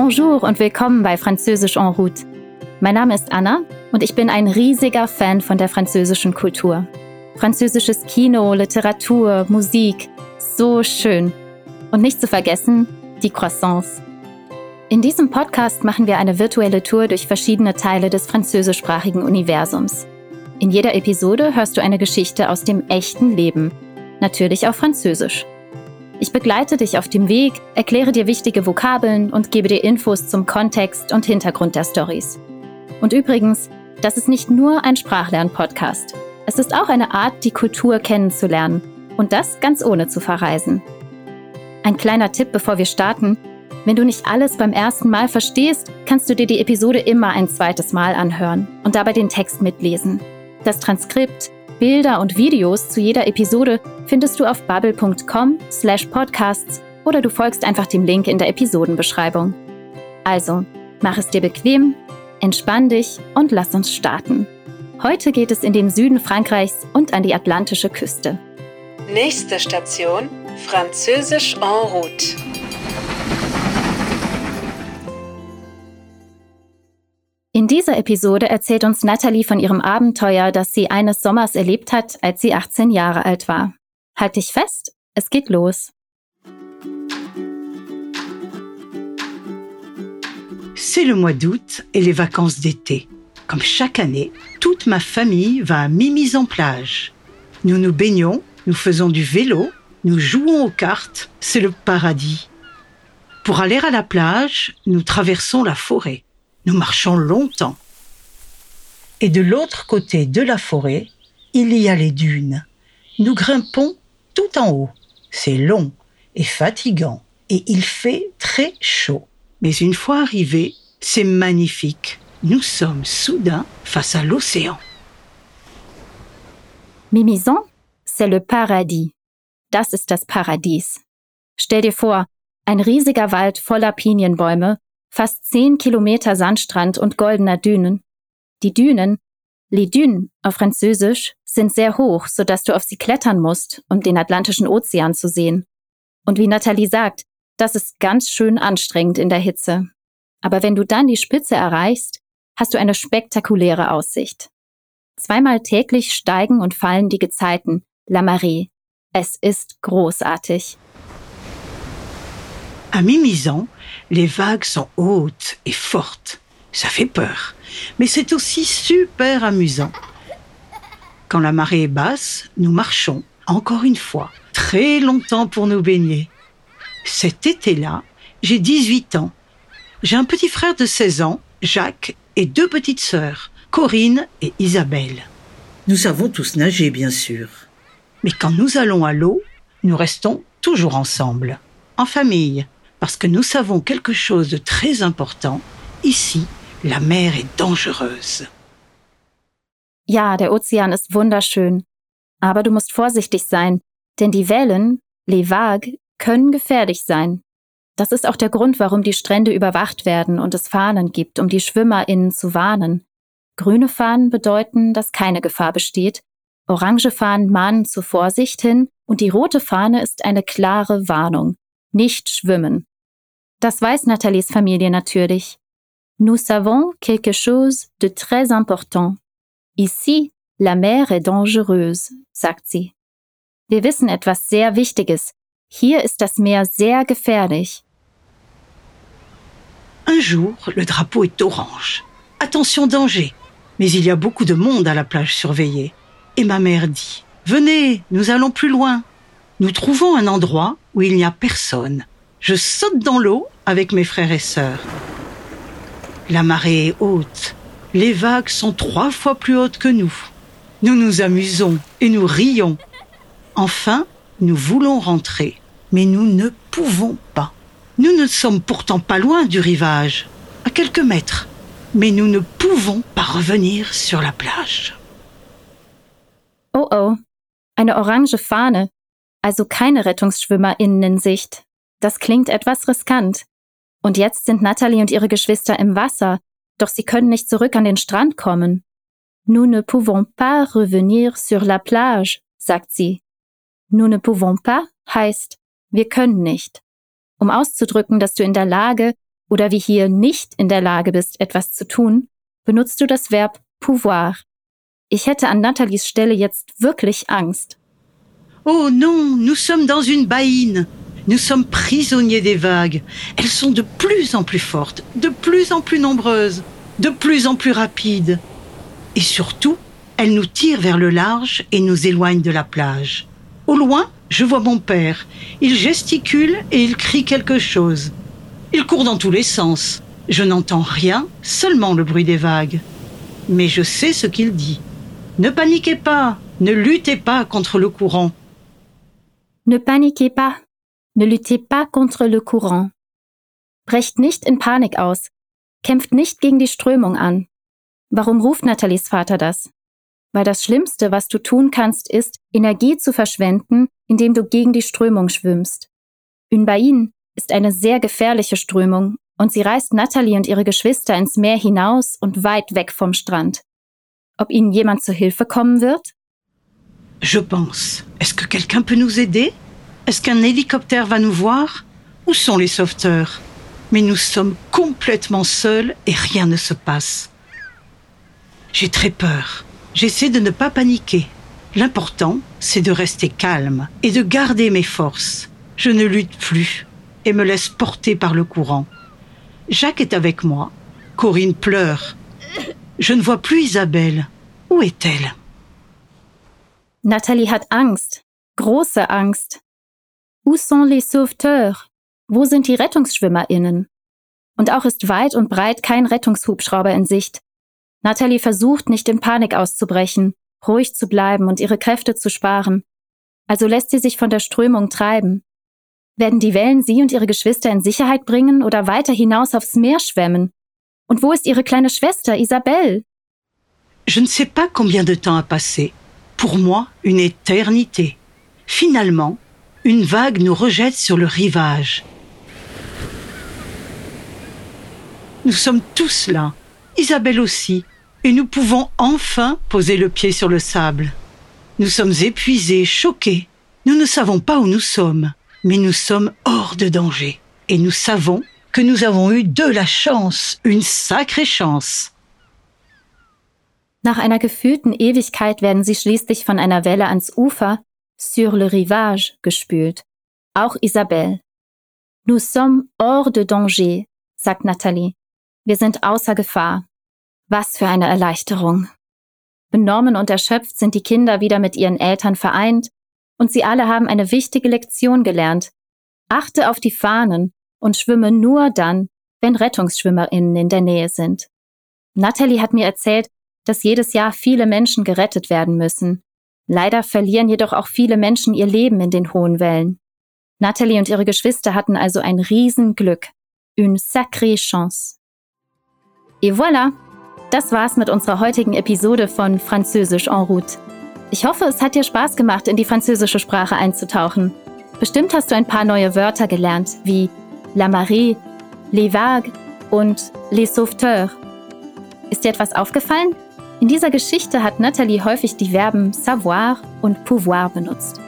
Bonjour und willkommen bei Französisch en route. Mein Name ist Anna und ich bin ein riesiger Fan von der französischen Kultur. Französisches Kino, Literatur, Musik, so schön. Und nicht zu vergessen, die Croissants. In diesem Podcast machen wir eine virtuelle Tour durch verschiedene Teile des französischsprachigen Universums. In jeder Episode hörst du eine Geschichte aus dem echten Leben, natürlich auf Französisch. Ich begleite dich auf dem Weg, erkläre dir wichtige Vokabeln und gebe dir Infos zum Kontext und Hintergrund der Stories. Und übrigens, das ist nicht nur ein Sprachlern-Podcast. Es ist auch eine Art, die Kultur kennenzulernen und das ganz ohne zu verreisen. Ein kleiner Tipp, bevor wir starten. Wenn du nicht alles beim ersten Mal verstehst, kannst du dir die Episode immer ein zweites Mal anhören und dabei den Text mitlesen. Das Transkript, Bilder und Videos zu jeder Episode findest du auf bubble.com slash podcasts oder du folgst einfach dem Link in der Episodenbeschreibung. Also, mach es dir bequem, entspann dich und lass uns starten. Heute geht es in den Süden Frankreichs und an die atlantische Küste. Nächste Station, Französisch en route. In dieser Episode erzählt uns Natalie von ihrem Abenteuer, das sie eines Sommers erlebt hat, als sie 18 Jahre alt war. Halt dich fest, es geht los. C'est le mois d'août et les vacances d'été. Comme chaque année, toute ma famille va à Mimi's en plage. Nous nous baignons, nous faisons du vélo, nous jouons aux cartes, c'est le paradis. Pour aller à la plage, nous traversons la forêt. Nous marchons longtemps. Et de l'autre côté de la forêt, il y a les dunes. Nous grimpons tout en haut. C'est long et fatigant et il fait très chaud. Mais une fois arrivés, c'est magnifique. Nous sommes soudain face à l'océan. Mimison, c'est le paradis. Das ist das Paradies. Stell dir vor, ein riesiger Wald voller Pinienbäume, fast zehn Kilometer Sandstrand und goldener Dünen. Die Dünen, les dunes auf Französisch, sind sehr hoch, sodass du auf sie klettern musst, um den Atlantischen Ozean zu sehen. Und wie Nathalie sagt, das ist ganz schön anstrengend in der Hitze. Aber wenn du dann die Spitze erreichst, hast du eine spektakuläre Aussicht. Zweimal täglich steigen und fallen die Gezeiten, La Marée. Es ist großartig. À Mimizan, les vagues sont hautes et fortes. Ça fait peur, mais c'est aussi super amusant. Quand la marée est basse, nous marchons, encore une fois, très longtemps pour nous baigner. Cet été-là, j'ai 18 ans. J'ai un petit frère de 16 ans, Jacques, et deux petites sœurs, Corinne et Isabelle. Nous savons tous nager, bien sûr. Mais quand nous allons à l'eau, nous restons toujours ensemble, en famille, parce que nous savons quelque chose de très important. Ici, la mer est dangereuse. Ja, der Ozean ist wunderschön. Aber du musst vorsichtig sein, denn die Wellen, les vagues, können gefährlich sein. Das ist auch der Grund, warum die Strände überwacht werden und es Fahnen gibt, um die SchwimmerInnen zu warnen. Grüne Fahnen bedeuten, dass keine Gefahr besteht, orange Fahnen mahnen zur Vorsicht hin und die rote Fahne ist eine klare Warnung. Nicht schwimmen. Das weiß Nathalies Familie natürlich. Nous savons quelque chose de très important. Ici, la mer est dangereuse, sagt sie. Wir wissen etwas sehr Wichtiges. Hier ist das Meer sehr gefährlich. Un jour, le drapeau est orange. Attention danger. Mais il y a beaucoup de monde à la plage surveillée. Et ma mère dit, Venez, nous allons plus loin. Nous trouvons un endroit où il n'y a personne. Je saute dans l'eau avec mes frères et sœurs. La marée est haute. Les vagues sont trois fois plus hautes que nous. Nous nous amusons et nous rions. Enfin, nous voulons rentrer, mais nous ne pouvons pas. Nous ne sommes pourtant pas loin du rivage, à quelques mètres, mais nous ne pouvons pas revenir sur la plage. Oh oh, eine orange Fahne, also keine RettungsschwimmerInnen in Sicht. Das klingt etwas riskant. Und jetzt sind Natalie und ihre Geschwister im Wasser, doch sie können nicht zurück an den Strand kommen. Nous ne pouvons pas revenir sur la plage, sagt sie. Nous ne pouvons pas heißt, wir können nicht. Um auszudrücken, dass du in der Lage oder wie hier nicht in der Lage bist, etwas zu tun, benutzt du das Verb pouvoir. Ich hätte an Nathalies Stelle jetzt wirklich Angst. Oh non, nous sommes dans une baïne. Nous sommes prisonniers des vagues. Elles sont de plus en plus fortes, de plus en plus nombreuses, de plus en plus rapides. Et surtout, elles nous tirent vers le large et nous éloignent de la plage. Au loin, je vois mon père. Il gesticule et il crie quelque chose. Il court dans tous les sens. Je n'entends rien, seulement le bruit des vagues. Mais je sais ce qu'il dit. Ne paniquez pas, ne luttez pas contre le courant. Ne paniquez pas, ne luttez pas contre le courant. Brecht nicht in Panik aus, kämpft nicht gegen die Strömung an. Warum ruft Nathalies Vater das? Weil das Schlimmste, was du tun kannst, ist, Energie zu verschwenden, indem du gegen die Strömung schwimmst. Une bain ist eine sehr gefährliche Strömung und sie reißt Natalie und ihre Geschwister ins Meer hinaus und weit weg vom Strand. Ob ihnen jemand zu Hilfe kommen wird? Je pense. Est-ce que quelqu'un peut nous aider? Est-ce qu'un hélicoptère va nous voir? Où sont les sauveteurs? Mais nous sommes complètement seuls et rien ne se passe. J'ai très peur. J'essaie de ne pas paniquer. L'important, c'est de rester calme et de garder mes forces. Je ne lutte plus et me laisse porter par le courant. Jacques est avec moi. Corinne pleure. Je ne vois plus Isabelle. Où est-elle? Nathalie hat Angst. Große Angst. Où sont les sauveteurs? Wo sind die RettungsschwimmerInnen? Und auch ist weit und breit kein Rettungshubschrauber in Sicht. Nathalie versucht nicht in Panik auszubrechen, ruhig zu bleiben und ihre Kräfte zu sparen. Also lässt sie sich von der Strömung treiben. Werden die Wellen sie und ihre Geschwister in Sicherheit bringen oder weiter hinaus aufs Meer schwemmen? Und wo ist ihre kleine Schwester Isabelle? Je ne sais pas combien de temps a passé. Pour moi, une éternité. Finalement, une vague nous rejette sur le rivage. Nous sommes tous là, Isabelle aussi, et nous pouvons enfin poser le pied sur le sable. Nous sommes épuisés, choqués. Nous ne savons pas où nous sommes, mais nous sommes hors de danger. Et nous savons que nous avons eu de la chance, une sacrée chance. Nach einer gefühlten Ewigkeit werden sie schließlich von einer Welle ans Ufer, sur le rivage, gespült. Auch Isabelle. Nous sommes hors de danger, sagt Nathalie. Wir sind außer Gefahr. Was für eine Erleichterung. Benommen und erschöpft sind die Kinder wieder mit ihren Eltern vereint und sie alle haben eine wichtige Lektion gelernt. Achte auf die Fahnen und schwimme nur dann, wenn RettungsschwimmerInnen in der Nähe sind. Natalie hat mir erzählt, dass jedes Jahr viele Menschen gerettet werden müssen. Leider verlieren jedoch auch viele Menschen ihr Leben in den hohen Wellen. Natalie und ihre Geschwister hatten also ein Riesenglück. Une sacrée chance. Et voilà! Das war's mit unserer heutigen Episode von Französisch en route. Ich hoffe, es hat dir Spaß gemacht, in die französische Sprache einzutauchen. Bestimmt hast du ein paar neue Wörter gelernt, wie la marée, les vagues und les sauveteurs. Ist dir etwas aufgefallen? In dieser Geschichte hat Nathalie häufig die Verben savoir und pouvoir benutzt.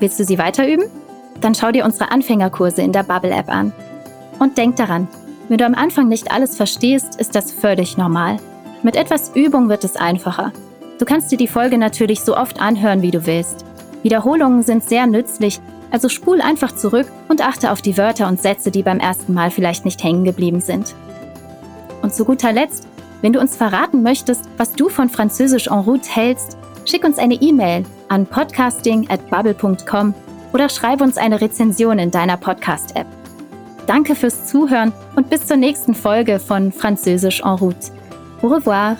Willst du sie weiter üben? Dann schau dir unsere Anfängerkurse in der Bubble App an. Und denk daran, wenn du am Anfang nicht alles verstehst, ist das völlig normal. Mit etwas Übung wird es einfacher. Du kannst dir die Folge natürlich so oft anhören, wie du willst. Wiederholungen sind sehr nützlich, also spul einfach zurück und achte auf die Wörter und Sätze, die beim ersten Mal vielleicht nicht hängen geblieben sind. Und zu guter Letzt wenn du uns verraten möchtest, was du von Französisch en route hältst, schick uns eine E-Mail an podcasting@bubble.com oder schreib uns eine Rezension in deiner Podcast-App. Danke fürs Zuhören und bis zur nächsten Folge von Französisch en route. Au revoir!